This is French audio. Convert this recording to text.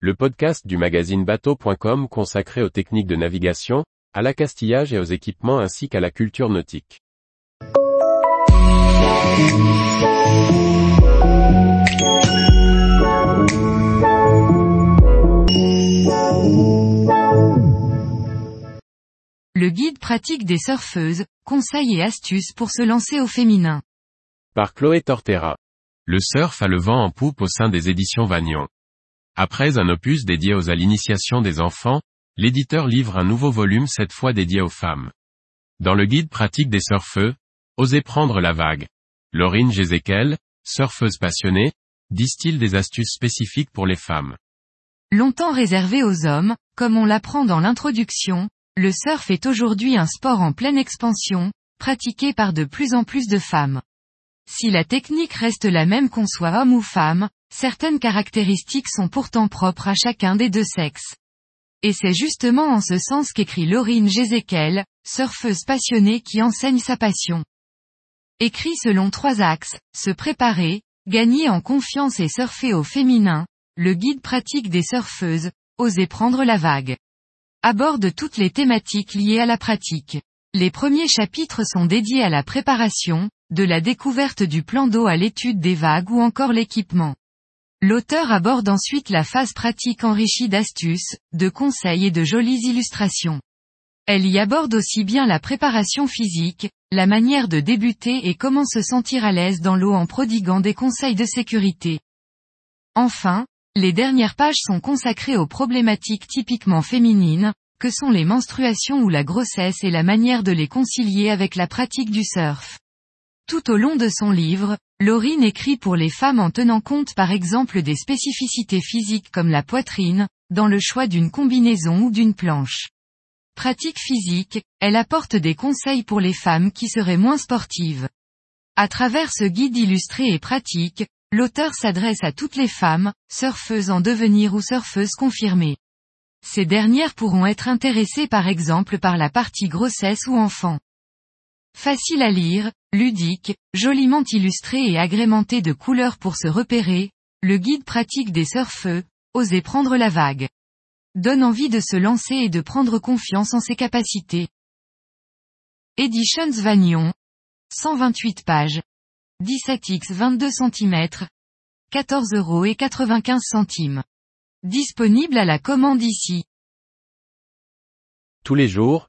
le podcast du magazine bateau.com consacré aux techniques de navigation, à l'accastillage et aux équipements ainsi qu'à la culture nautique. Le guide pratique des surfeuses, conseils et astuces pour se lancer au féminin. Par Chloé Tortera. Le surf a le vent en poupe au sein des éditions Vagnon. Après un opus dédié aux à l'initiation des enfants, l'éditeur livre un nouveau volume cette fois dédié aux femmes. Dans le guide pratique des surfeux, osez prendre la vague. Laurine Jézéquel, surfeuse passionnée, distille des astuces spécifiques pour les femmes. Longtemps réservé aux hommes, comme on l'apprend dans l'introduction, le surf est aujourd'hui un sport en pleine expansion, pratiqué par de plus en plus de femmes. Si la technique reste la même qu'on soit homme ou femme, certaines caractéristiques sont pourtant propres à chacun des deux sexes. Et c'est justement en ce sens qu'écrit Laurine Jézéquel, surfeuse passionnée qui enseigne sa passion. Écrit selon trois axes, se préparer, gagner en confiance et surfer au féminin, le guide pratique des surfeuses, oser prendre la vague. Aborde toutes les thématiques liées à la pratique. Les premiers chapitres sont dédiés à la préparation, de la découverte du plan d'eau à l'étude des vagues ou encore l'équipement. L'auteur aborde ensuite la phase pratique enrichie d'astuces, de conseils et de jolies illustrations. Elle y aborde aussi bien la préparation physique, la manière de débuter et comment se sentir à l'aise dans l'eau en prodiguant des conseils de sécurité. Enfin, les dernières pages sont consacrées aux problématiques typiquement féminines, que sont les menstruations ou la grossesse et la manière de les concilier avec la pratique du surf. Tout au long de son livre, Laurine écrit pour les femmes en tenant compte par exemple des spécificités physiques comme la poitrine, dans le choix d'une combinaison ou d'une planche. Pratique physique, elle apporte des conseils pour les femmes qui seraient moins sportives. À travers ce guide illustré et pratique, l'auteur s'adresse à toutes les femmes, surfeuses en devenir ou surfeuses confirmées. Ces dernières pourront être intéressées par exemple par la partie grossesse ou enfant. Facile à lire, ludique, joliment illustré et agrémenté de couleurs pour se repérer, le guide pratique des surfeux, oser prendre la vague. Donne envie de se lancer et de prendre confiance en ses capacités. Editions Vagnon. 128 pages. 17x 22 cm. 14 euros et 95 centimes. Disponible à la commande ici. Tous les jours,